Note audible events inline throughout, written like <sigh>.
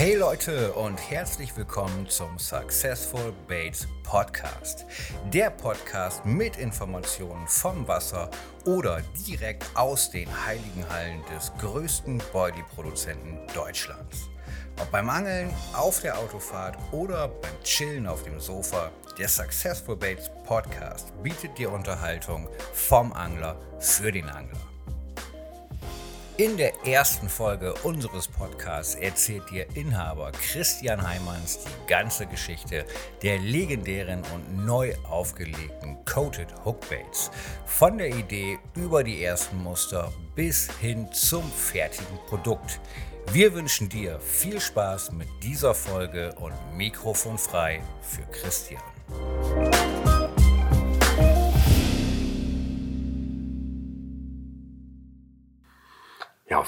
Hey Leute und herzlich willkommen zum Successful Baits Podcast. Der Podcast mit Informationen vom Wasser oder direkt aus den heiligen Hallen des größten Boilie-Produzenten Deutschlands. Ob beim Angeln, auf der Autofahrt oder beim Chillen auf dem Sofa, der Successful Baits Podcast bietet dir Unterhaltung vom Angler für den Angler. In der ersten Folge unseres Podcasts erzählt dir Inhaber Christian Heimanns die ganze Geschichte der legendären und neu aufgelegten Coated Hookbaits. Von der Idee über die ersten Muster bis hin zum fertigen Produkt. Wir wünschen dir viel Spaß mit dieser Folge und Mikrofon frei für Christian.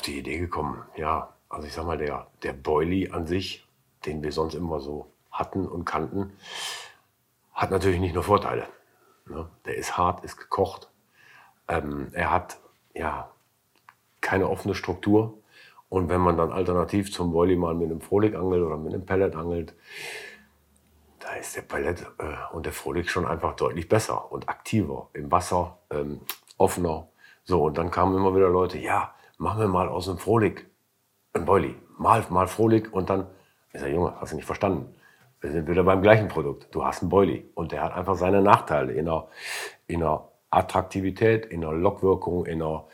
Die Idee gekommen. Ja, also ich sag mal, der, der Boilie an sich, den wir sonst immer so hatten und kannten, hat natürlich nicht nur Vorteile. Ne? Der ist hart, ist gekocht. Ähm, er hat ja keine offene Struktur. Und wenn man dann alternativ zum Boilie mal mit einem Frohlig angelt oder mit einem Pellet angelt, da ist der Pellet äh, und der Frohlig schon einfach deutlich besser und aktiver im Wasser, ähm, offener. So, und dann kamen immer wieder Leute, ja, machen wir mal aus dem Frohlig ein Boilie. Mal, mal Frohlig und dann, ich sage, Junge, hast du nicht verstanden. Wir sind wieder beim gleichen Produkt. Du hast einen Boilie und der hat einfach seine Nachteile in der, in der Attraktivität, in der Lockwirkung, in der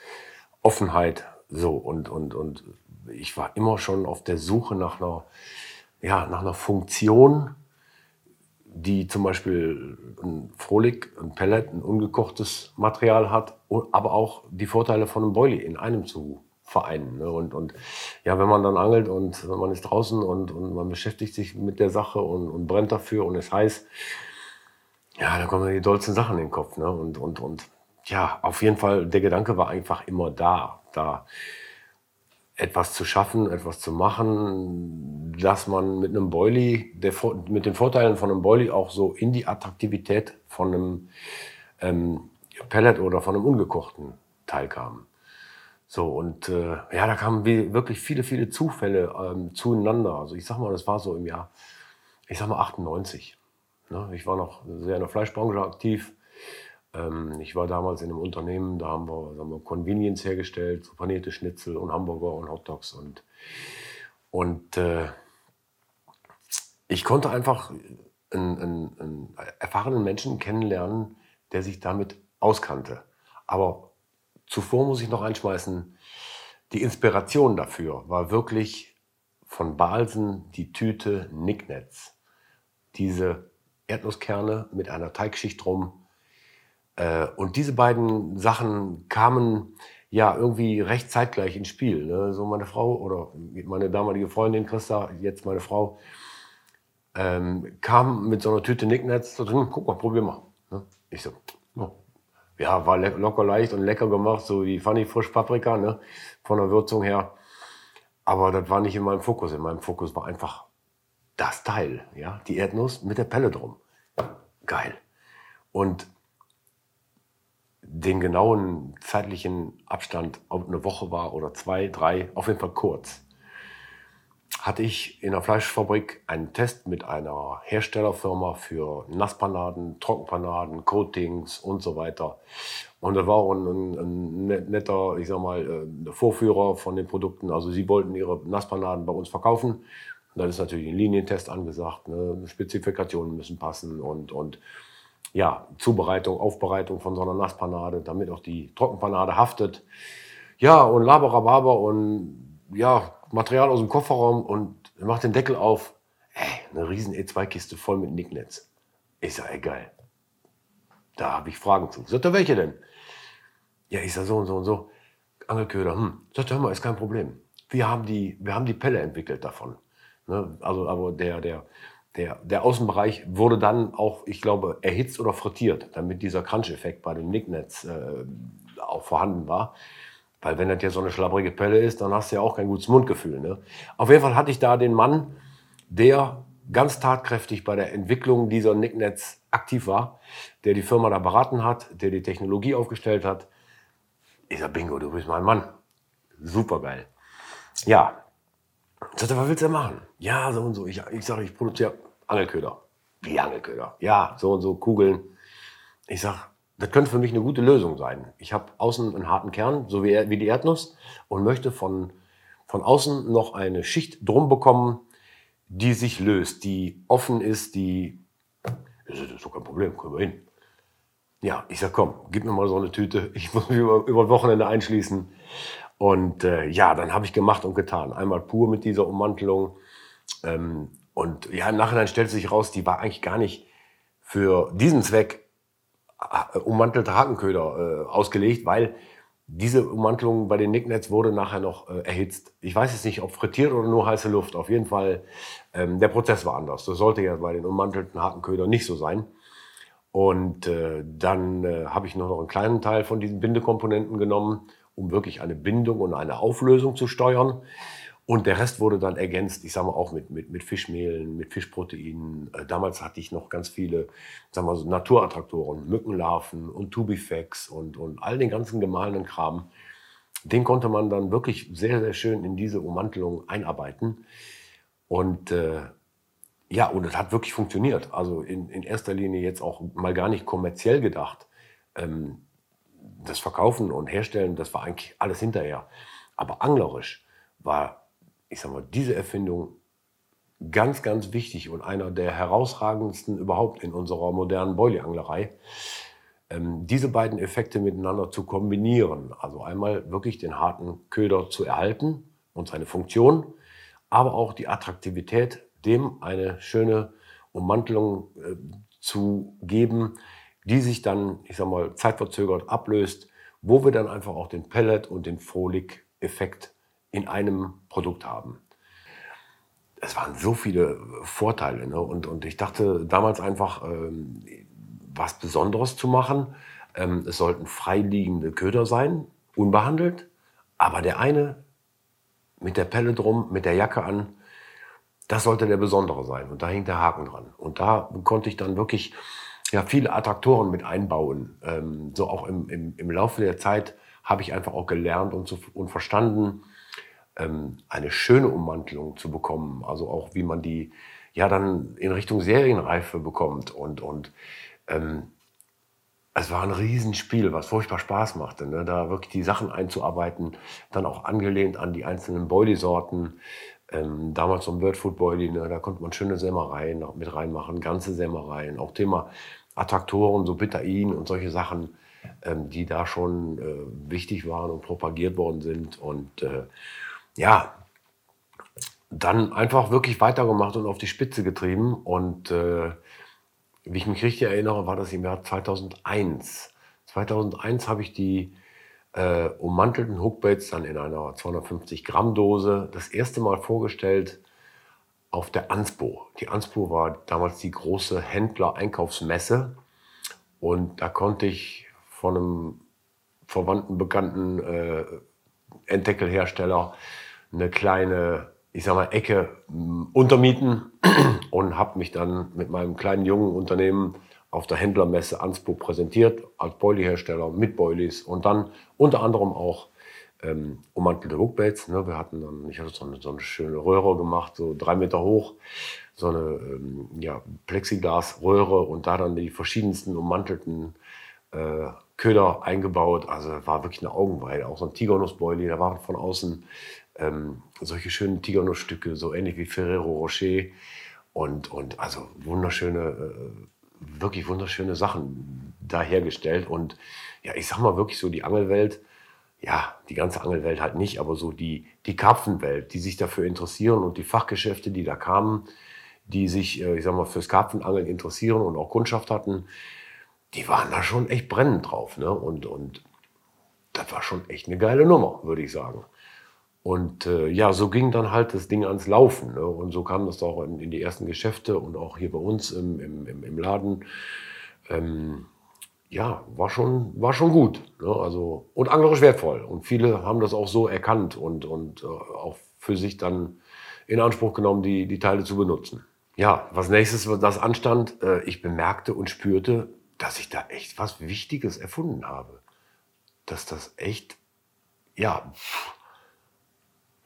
Offenheit. So und, und, und ich war immer schon auf der Suche nach einer, ja, nach einer Funktion, die zum Beispiel ein Frohlig, ein Pellet, ein ungekochtes Material hat, aber auch die Vorteile von einem Boilie in einem zu vereinen. Ne? Und, und ja, wenn man dann angelt und man ist draußen und, und man beschäftigt sich mit der Sache und, und brennt dafür und es heiß, ja, dann kommen die dollsten Sachen in den Kopf. Ne? Und, und, und ja, auf jeden Fall, der Gedanke war einfach immer da, da etwas zu schaffen, etwas zu machen, dass man mit einem der, mit den Vorteilen von einem Boilie auch so in die Attraktivität von einem ähm, Pellet oder von einem ungekochten Teil kam. So, und äh, ja, da kamen wirklich viele, viele Zufälle ähm, zueinander. Also ich sag mal, das war so im Jahr, ich sag mal 98. Ne? Ich war noch sehr in der Fleischbranche aktiv ich war damals in einem Unternehmen, da haben wir, haben wir Convenience hergestellt, so panierte Schnitzel und Hamburger und Hotdogs und, und äh, ich konnte einfach einen, einen, einen, erfahrenen Menschen kennenlernen, der sich damit auskannte. Aber zuvor muss ich noch einschmeißen, die Inspiration dafür war wirklich von Balsen die Tüte Nicknets. Diese Erdnusskerne mit einer Teigschicht drum, und diese beiden Sachen kamen ja irgendwie recht zeitgleich ins Spiel. Ne? So meine Frau oder meine damalige Freundin Christa, jetzt meine Frau, ähm, kam mit so einer Tüte Nicknets, so, hm, guck mal, probier mal. Ne? Ich so, oh. ja, war locker leicht und lecker gemacht, so wie Funny Frisch Paprika, ne? von der Würzung her. Aber das war nicht in meinem Fokus. In meinem Fokus war einfach das Teil, ja, die Erdnuss mit der Pelle drum. Geil. Und den genauen zeitlichen Abstand, ob eine Woche war oder zwei, drei, auf jeden Fall kurz, hatte ich in der Fleischfabrik einen Test mit einer Herstellerfirma für Nasspanaden, Trockenpanaden, Coatings und so weiter. Und das war ein, ein, ne-, netter, ich sag mal, äh, Vorführer von den Produkten. Also sie wollten ihre Nasspanaden bei uns verkaufen. Und dann ist natürlich ein Linientest angesagt. Ne? Spezifikationen müssen passen und, und ja, Zubereitung, Aufbereitung von so einer Nasspanade, damit auch die Trockenpanade haftet. Ja, und Laberababer und ja, Material aus dem Kofferraum und macht den Deckel auf. Ey, eine riesen E2-Kiste voll mit Nicknets. Ich sag, ey, geil. Da habe ich Fragen zu. Sagt er, welche denn? Ja, ich sag so und so und so. Angelköder, hm. Sagt er, hör mal, ist kein Problem. Wir haben die, wir haben die Pelle entwickelt davon. Ne? Also, aber der, der, der, der Außenbereich wurde dann auch, ich glaube, erhitzt oder frittiert, damit dieser Crunch-Effekt bei dem Nicknetz äh, auch vorhanden war. Weil wenn das ja so eine schlabbrige Pelle ist, dann hast du ja auch kein gutes Mundgefühl. Ne? Auf jeden Fall hatte ich da den Mann, der ganz tatkräftig bei der Entwicklung dieser Nicknets aktiv war, der die Firma da beraten hat, der die Technologie aufgestellt hat. Ich sag, Bingo, du bist mein Mann. Super geil. Ja, Ich sagte, was willst du denn machen? Ja, so und so. Ich, ich sage, ich produziere Angelköder. Wie Angelköder? Ja, so und so, Kugeln. Ich sage, das könnte für mich eine gute Lösung sein. Ich habe außen einen harten Kern, so wie, wie die Erdnuss, und möchte von, von außen noch eine Schicht drum bekommen, die sich löst, die offen ist, die. Das ist doch kein Problem, können wir hin. Ja, ich sag, komm, gib mir mal so eine Tüte. Ich muss mich über, über Wochenende einschließen. Und äh, ja, dann habe ich gemacht und getan. Einmal pur mit dieser Ummantelung. Ähm, und ja, im Nachhinein stellt sich raus, die war eigentlich gar nicht für diesen Zweck äh, ummantelte Hakenköder äh, ausgelegt, weil diese Ummantelung bei den Nicknets wurde nachher noch äh, erhitzt. Ich weiß jetzt nicht, ob frittiert oder nur heiße Luft. Auf jeden Fall, ähm, der Prozess war anders. Das sollte ja bei den ummantelten Hakenködern nicht so sein. Und äh, dann äh, habe ich noch einen kleinen Teil von diesen Bindekomponenten genommen, um wirklich eine Bindung und eine Auflösung zu steuern. Und der Rest wurde dann ergänzt, ich sage mal auch mit, mit, mit Fischmehlen, mit Fischproteinen. Äh, damals hatte ich noch ganz viele, sagen wir so, Naturattraktoren, Mückenlarven und Tubifex und, und all den ganzen gemahlenen Kram. Den konnte man dann wirklich sehr, sehr schön in diese Ummantelung einarbeiten. Und äh, ja, und es hat wirklich funktioniert. Also in, in erster Linie jetzt auch mal gar nicht kommerziell gedacht. Ähm, das Verkaufen und Herstellen, das war eigentlich alles hinterher. Aber anglerisch war ich sag mal, diese Erfindung ganz, ganz wichtig und einer der herausragendsten überhaupt in unserer modernen Boilie-Anglerei. Ähm, diese beiden Effekte miteinander zu kombinieren. Also einmal wirklich den harten Köder zu erhalten und seine Funktion, aber auch die Attraktivität, dem eine schöne Ummantelung äh, zu geben, die sich dann, ich sag mal, zeitverzögert ablöst, wo wir dann einfach auch den Pellet und den Frohlig-Effekt in einem Produkt haben. Es waren so viele Vorteile. Ne? Und, und ich dachte damals einfach, ähm, was Besonderes zu machen. Ähm, es sollten freiliegende Köder sein, unbehandelt. Aber der eine mit der Pelle drum, mit der Jacke an, das sollte der Besondere sein. Und da hing der Haken dran. Und da konnte ich dann wirklich ja, viele Attraktoren mit einbauen. Ähm, so auch im, im, im Laufe der Zeit habe ich einfach auch gelernt und, zu, und verstanden, ähm, eine schöne Ummantelung zu bekommen. Also auch wie man die ja dann in Richtung Serienreife bekommt. Und, und ähm, es war ein Riesenspiel, was furchtbar Spaß machte, ne? da wirklich die Sachen einzuarbeiten, dann auch angelehnt an die einzelnen Boilie-Sorten. Ähm, damals so ein Birdfood Boilie, ne? da konnte man schöne Sämereien mit reinmachen, ganze Sämereien. Auch Thema Attraktoren, so Bitain und solche Sachen, ähm, die da schon äh, wichtig waren und propagiert worden sind. Und äh, ja, dann einfach wirklich weitergemacht und auf die Spitze getrieben. Und äh, wie ich mich richtig erinnere, war das im Jahr 2001. 2001 habe ich die äh, ummantelten Hookbaits dann in einer 250 Gramm Dose das erste Mal vorgestellt auf der Anspo. Die Anspo war damals die große Händler-Einkaufsmesse und da konnte ich von einem verwandten, bekannten äh, Entdeckelhersteller eine kleine, ich sag mal, Ecke mm, untermieten <clears throat> und habe mich dann mit meinem kleinen jungen Unternehmen auf der Händlermesse Ansbruch präsentiert als Boilie-Hersteller mit Boilies und dann unter anderem auch ähm, ummantelte Hookbaits. Ne? Wir hatten dann, ich hatte so eine, so eine, schöne Röhre gemacht, so drei Meter hoch, so eine ähm, ja, Plexiglasröhre und da dann die verschiedensten ummantelten äh, Köder eingebaut. Also war wirklich eine Augenweide. Auch so ein Tigernussboilie, da war von außen ähm, solche schönen Tigernussstücke, so ähnlich wie Ferrero Rocher. Und, und also wunderschöne, äh, wirklich wunderschöne Sachen da hergestellt. Und ja, ich sag mal wirklich so die Angelwelt, ja, die ganze Angelwelt halt nicht, aber so die, die Karpfenwelt, die sich dafür interessieren und die Fachgeschäfte, die da kamen, die sich, äh, ich sag mal, fürs Karpfenangeln interessieren und auch Kundschaft hatten, die waren da schon echt brennend drauf. Ne? Und, und das war schon echt eine geile Nummer, würde ich sagen. Und äh, ja, so ging dann halt das Ding ans Laufen. Ne? Und so kam das auch in, in, die ersten Geschäfte und auch hier bei uns im, im, im Laden. Ähm, ja, war schon, war schon gut. Ne? Also, und anglerisch wertvoll. Und viele haben das auch so erkannt und, und äh, auch für sich dann in Anspruch genommen, die, die Teile zu benutzen. Ja, was nächstes das anstand, äh, ich bemerkte und spürte, dass ich da echt was Wichtiges erfunden habe. Dass das echt, ja,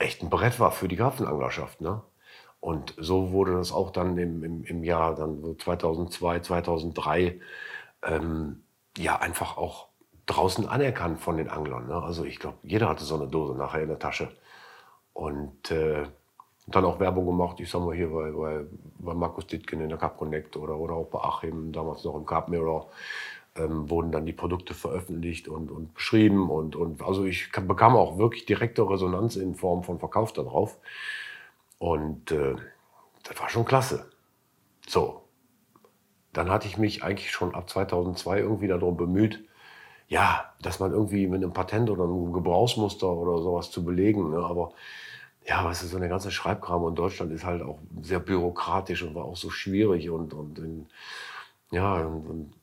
echt ein Brett war für die Karpfenanglerschaft. Ne? Und so wurde das auch dann im, im, im Jahr dann 2002, 2003 ähm, ja einfach auch draußen anerkannt von den Anglern. Ne? Also ich glaube, jeder hatte so eine Dose nachher in der Tasche. Und äh, dann auch Werbung gemacht, ich sag mal hier bei, bei, bei Markus Dittgen in der Cup Connect oder, oder auch bei Achim, damals noch im Cup Mirror, ähm, wurden dann die Produkte veröffentlicht und, und beschrieben. Und, und also ich bekam auch wirklich direkte Resonanz in Form von Verkauf darauf. Und äh, das war schon klasse. So, dann hatte ich mich eigentlich schon ab 2002 irgendwie darum bemüht, ja, dass man irgendwie mit einem Patent oder einem Gebrauchsmuster oder sowas zu belegen. Ne? Aber ja, was ist so eine ganze Schreibkram in Deutschland ist halt auch sehr bürokratisch und war auch so schwierig und, und in, ja, und, und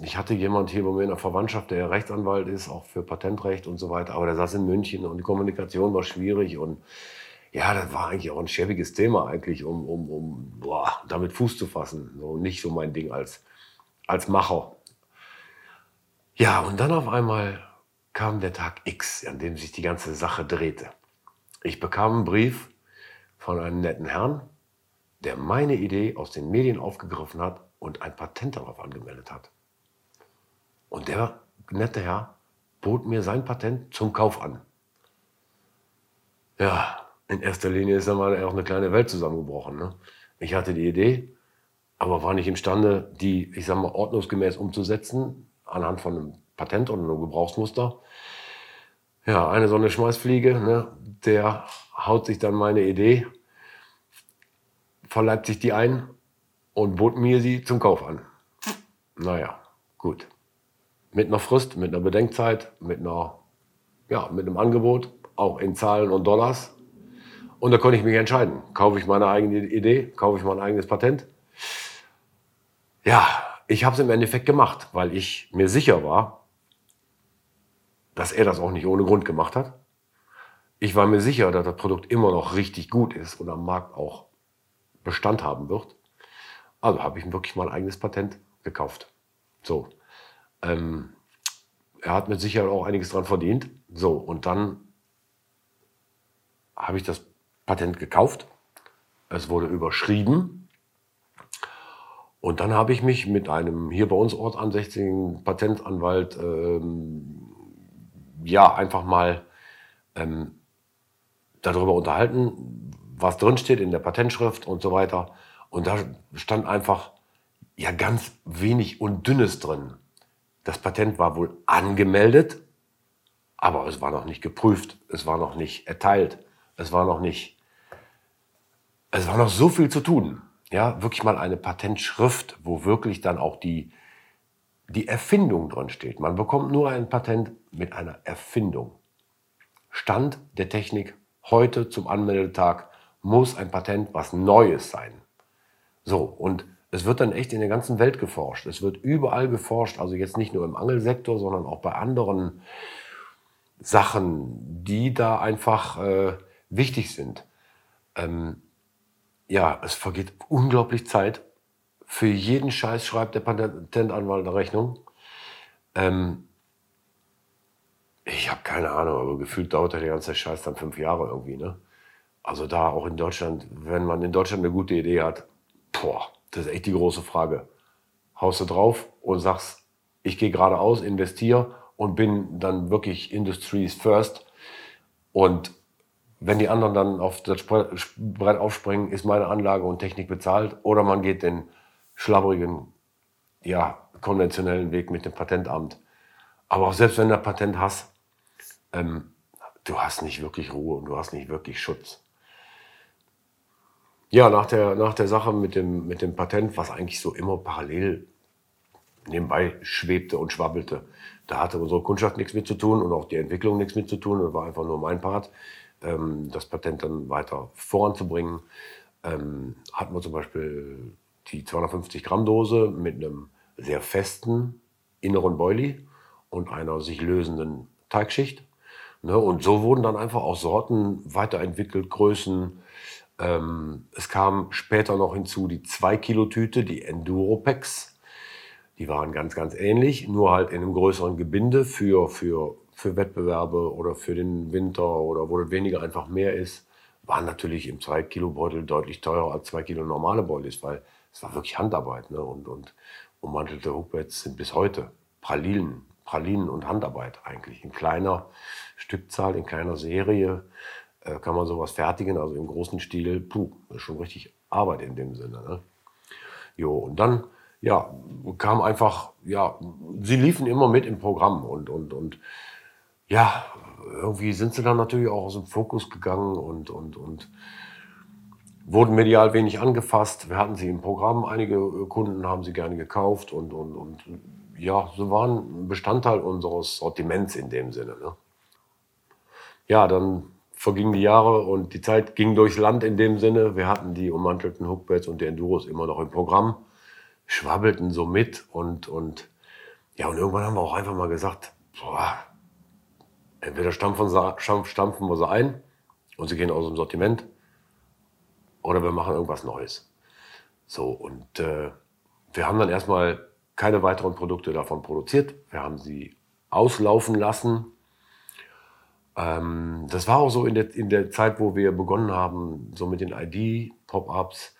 ich hatte jemand hier bei mir in der Verwandtschaft, der Rechtsanwalt ist, auch für Patentrecht und so weiter, aber der saß in München und die Kommunikation war schwierig und ja, das war eigentlich auch ein schäbiges Thema eigentlich, um, um, um boah, damit Fuß zu fassen. So, nicht so mein Ding als, als Macher. Ja, und dann auf einmal kam der Tag X, an dem sich die ganze Sache drehte. Ich bekam einen Brief von einem netten Herrn, der meine Idee aus den Medien aufgegriffen hat und ein Patent darauf angemeldet hat. Und der nette Herr bot mir sein Patent zum Kauf an. Ja, in erster Linie ist dann mal auch eine kleine Welt zusammengebrochen. Ne? Ich hatte die Idee, aber war nicht imstande, die, ich sag mal, ordnungsgemäß umzusetzen, anhand von einem Patent oder einem Gebrauchsmuster. Ja, eine so eine Schmeißfliege, ne, der haut sich dann meine Idee, verleibt sich die ein und bot mir sie zum Kauf an. Naja, gut. Mit einer Frist, mit einer Bedenkzeit, mit, einer, ja, mit einem Angebot, auch in Zahlen und Dollars. Und da konnte ich mich entscheiden. Kaufe ich meine eigene Idee, kaufe ich mein eigenes Patent? Ja, ich habe es im Endeffekt gemacht, weil ich mir sicher war, dass er das auch nicht ohne Grund gemacht hat. Ich war mir sicher, dass das Produkt immer noch richtig gut ist und am Markt auch Bestand haben wird. Also habe ich wirklich mein eigenes Patent gekauft. So. Ähm, er hat mit Sicherheit auch einiges dran verdient. So, und dann habe ich das Patent gekauft. Es wurde überschrieben. Und dann habe ich mich mit einem hier bei uns ortsansässigen Patentanwalt ähm, ja, einfach mal ähm, darüber unterhalten, was drinsteht in der Patentschrift und so weiter. Und da stand einfach ja ganz wenig und dünnes drin. Das Patent war wohl angemeldet, aber es war noch nicht geprüft, es war noch nicht erteilt, es war noch nicht, es war noch so viel zu tun. Ja, wirklich mal eine Patentschrift, wo wirklich dann auch die, die Erfindung drin steht. Man bekommt nur ein Patent mit einer Erfindung. Stand der Technik heute zum Anmeldetag muss ein Patent was Neues sein. So, und es wird dann echt in der ganzen Welt geforscht. Es wird überall geforscht, also jetzt nicht nur im Angelsektor, sondern auch bei anderen Sachen, die da einfach äh, wichtig sind. Ähm, ja, es vergeht unglaublich Zeit für jeden Scheiß schreibt der Patentanwalt eine Rechnung. Ähm, ich habe keine Ahnung, aber gefühlt dauert der ganze Scheiß dann fünf Jahre irgendwie. Ne? Also da auch in Deutschland, wenn man in Deutschland eine gute Idee hat, boah, das ist echt die große Frage. Haust du drauf und sagst, ich gehe geradeaus, investiere und bin dann wirklich Industries First. Und wenn die anderen dann auf das Brett aufspringen, ist meine Anlage und Technik bezahlt. Oder man geht den schlabbrigen, ja, konventionellen Weg mit dem Patentamt. Aber auch selbst wenn du ein Patent hast, ähm, du hast nicht wirklich Ruhe und du hast nicht wirklich Schutz. Ja, nach der, nach der Sache mit dem, mit dem Patent, was eigentlich so immer parallel nebenbei schwebte und schwabbelte, da hatte unsere Kundschaft nichts mit zu tun und auch die Entwicklung nichts mit zu tun. Das war einfach nur mein Part, ähm, das Patent dann weiter voranzubringen. Ähm, hatten wir zum Beispiel die 250 Gramm Dose mit einem sehr festen inneren Boilie und einer sich lösenden Teigschicht. Ne, und so wurden dann einfach auch Sorten weiterentwickelt, Größen. Ähm, es kam später noch hinzu die 2-Kilo-Tüte, die Enduropex. Die waren ganz, ganz ähnlich, nur halt in einem größeren Gebinde für, für für Wettbewerbe oder für den Winter oder wo weniger einfach mehr ist, waren natürlich im 2 Kilo Beutel deutlich teurer als 2 Kilo normale Beutel, weil es war wirklich Handarbeit. Ne? Und, und ummantelte Hookbeds sind bis heute Pralinen, Pralinen und Handarbeit eigentlich. In kleiner Stückzahl, in kleiner Serie äh, kann man sowas fertigen, also im großen Stil, puh, ist schon richtig Arbeit in dem Sinne. Ne? Jo, und dann, ja, kam einfach, ja, sie liefen immer mit im Programm und, und, und ja, irgendwie sind sie dann natürlich auch aus dem Fokus gegangen und, und, und wurden medial wenig angefasst. Wir hatten sie im Programm, einige Kunden haben sie gerne gekauft und, und, und ja, sie waren Bestandteil unseres Sortiments in dem Sinne. Ne? Ja, dann vergingen die Jahre und die Zeit ging durchs Land in dem Sinne. Wir hatten die ummantelten Hookbeds und die Enduros immer noch im Programm, schwabbelten so mit und, und ja, und irgendwann haben wir auch einfach mal gesagt, boah, entweder stampfen, stampfen wir sie ein und sie gehen aus dem Sortiment oder wir machen irgendwas Neues. So, und äh, wir haben dann erstmal keine weiteren Produkte davon produziert. Wir haben sie auslaufen lassen ähm, das war auch so in der, in der Zeit, wo wir begonnen haben, so mit den ID-Pop-Ups,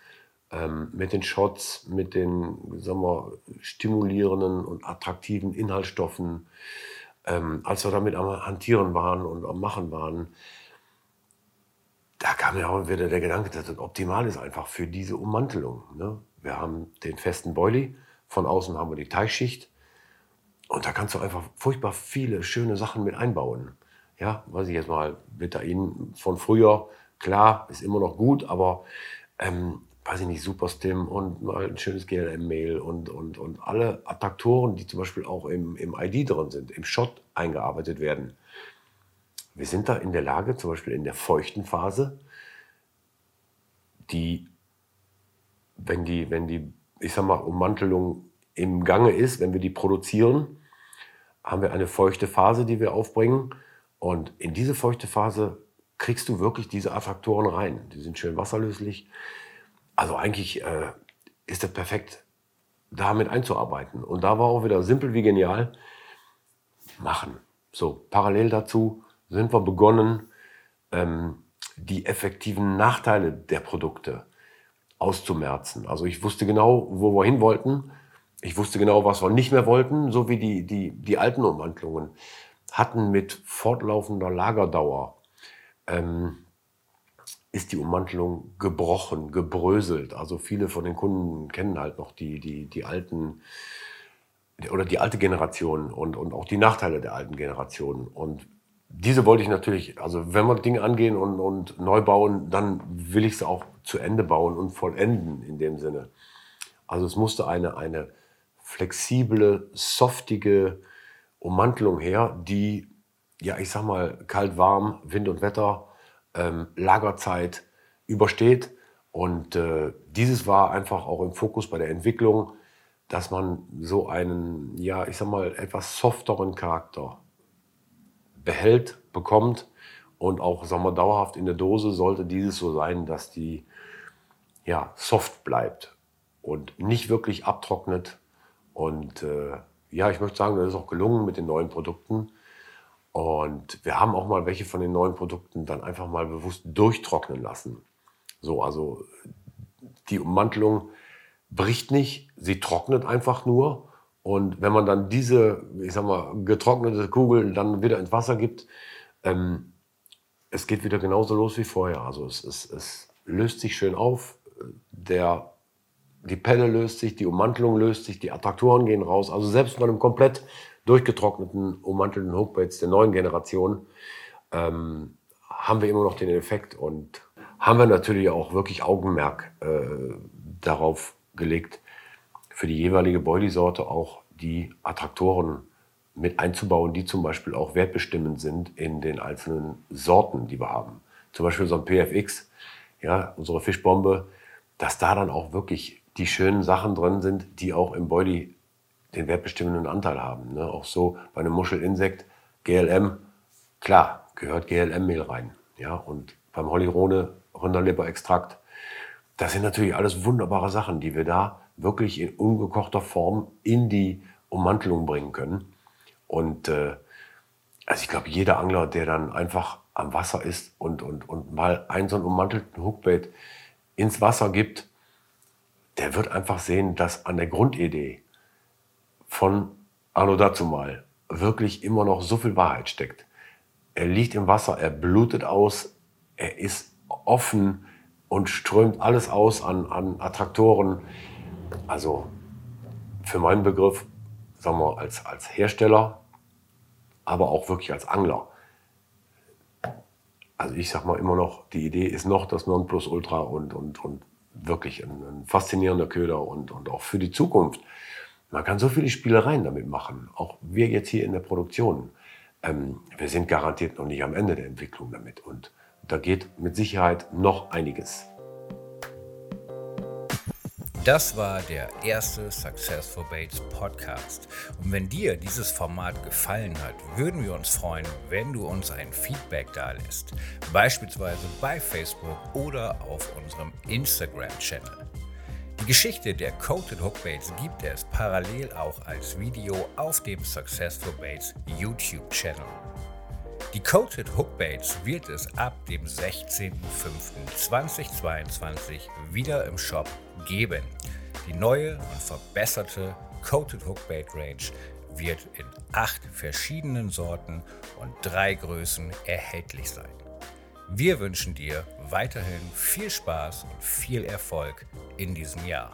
ähm, mit den Shots, mit den sagen wir, stimulierenden und attraktiven Inhaltsstoffen. Ähm, als wir damit am Hantieren waren und am Machen waren, da kam ja auch wieder der Gedanke, dass das optimal ist einfach für diese Ummantelung. Ne? Wir haben den festen Boilie, von außen haben wir die Teichschicht und da kannst du einfach furchtbar viele schöne Sachen mit einbauen ja, weiß ich jetzt mal, Betain von früher, klar, ist immer noch gut, aber ähm, weiß ich nicht, Superstim und mal ein schönes GLM-Mail und, und, und alle Attraktoren, die zum Beispiel auch im, im ID drin sind, im Shot eingearbeitet werden. Wir sind da in der Lage, zum Beispiel in der feuchten Phase, die, wenn die, wenn die, ich sag mal, Ummantelung im Gange ist, wenn wir die produzieren, haben wir eine feuchte Phase, die wir aufbringen und in diese feuchte Phase kriegst du wirklich diese Attraktoren rein. Die sind schön wasserlöslich. Also eigentlich äh, ist das perfekt, damit einzuarbeiten. Und da war auch wieder simpel wie genial. Machen. So, parallel dazu sind wir begonnen, ähm, die effektiven Nachteile der Produkte auszumerzen. Also ich wusste genau, wo wir hin wollten. Ich wusste genau, was wir nicht mehr wollten, so wie die, die, die alten Umwandlungen hatten mit fortlaufender Lagerdauer, ähm, ist die Ummantelung gebrochen, gebröselt. Also viele von den Kunden kennen halt noch die, die, die alten oder die alte Generation und, und auch die Nachteile der alten Generation. Und diese wollte ich natürlich, also wenn wir Dinge angehen und, und neu bauen, dann will ich sie auch zu Ende bauen und vollenden in dem Sinne. Also es musste eine, eine flexible, softige, Ummantelung her, die, ja, ich sag mal, kalt, warm, Wind und Wetter, ähm, Lagerzeit übersteht. Und äh, dieses war einfach auch im Fokus bei der Entwicklung, dass man so einen, ja, ich sag mal, etwas softeren Charakter behält, bekommt und auch, sagen wir, dauerhaft in der Dose sollte dieses so sein, dass die, ja, soft bleibt und nicht wirklich abtrocknet und äh, ja, ich möchte sagen, das ist auch gelungen mit den neuen Produkten. Und wir haben auch mal welche von den neuen Produkten dann einfach mal bewusst durchtrocknen lassen. So, also die Ummantelung bricht nicht, sie trocknet einfach nur. Und wenn man dann diese, ich sag mal, getrocknete Kugel dann wieder ins Wasser gibt, ähm, es geht wieder genauso los wie vorher. Also es, es, es löst sich schön auf. Der die Pelle löst sich, die Ummantelung löst sich, die Attraktoren gehen raus. Also selbst bei einem komplett durchgetrockneten, ummantelten Hookbaits der neuen Generation ähm, haben wir immer noch den Effekt und haben wir natürlich auch wirklich Augenmerk äh, darauf gelegt, für die jeweilige Boilie-Sorte auch die Attraktoren mit einzubauen, die zum Beispiel auch wertbestimmend sind in den einzelnen Sorten, die wir haben. Zum Beispiel so ein PFX, ja, unsere Fischbombe, dass da dann auch wirklich die schönen Sachen drin sind, die auch im Body den wertbestimmenden Anteil haben. Ne? Auch so bei einem Muschelinsekt, GLM, klar, gehört GLM-Mehl rein. Ja? Und beim Hollyrone, Rinderleberextrakt, das sind natürlich alles wunderbare Sachen, die wir da wirklich in ungekochter Form in die Ummantelung bringen können. Und äh, also ich glaube, jeder Angler, der dann einfach am Wasser ist und, und, und mal einen so einen ummantelten Hookbait ins Wasser gibt, der wird einfach sehen, dass an der Grundidee von Arno dazu mal wirklich immer noch so viel Wahrheit steckt. Er liegt im Wasser, er blutet aus, er ist offen und strömt alles aus an, an Attraktoren. Also für meinen Begriff, sagen wir als, als Hersteller, aber auch wirklich als Angler. Also ich sag mal immer noch, die Idee ist noch das Nonplusultra und, und, und wirklich ein, ein faszinierender Köder und, und auch für die Zukunft. Man kann so viele Spielereien damit machen, auch wir jetzt hier in der Produktion. Ähm, wir sind garantiert noch nicht am Ende der Entwicklung damit und da geht mit Sicherheit noch einiges. Das war der erste Successful Baits Podcast. Und wenn dir dieses Format gefallen hat, würden wir uns freuen, wenn du uns ein Feedback da lässt. Beispielsweise bei Facebook oder auf unserem Instagram-Channel. Die Geschichte der Coated Hookbaits gibt es parallel auch als Video auf dem Successful Baits YouTube-Channel. Die Coated Hookbaits wird es ab dem 16.05.2022 wieder im Shop geben. Die neue und verbesserte Coated Hookbait Range wird in acht verschiedenen Sorten und drei Größen erhältlich sein. Wir wünschen dir weiterhin viel Spaß und viel Erfolg in diesem Jahr.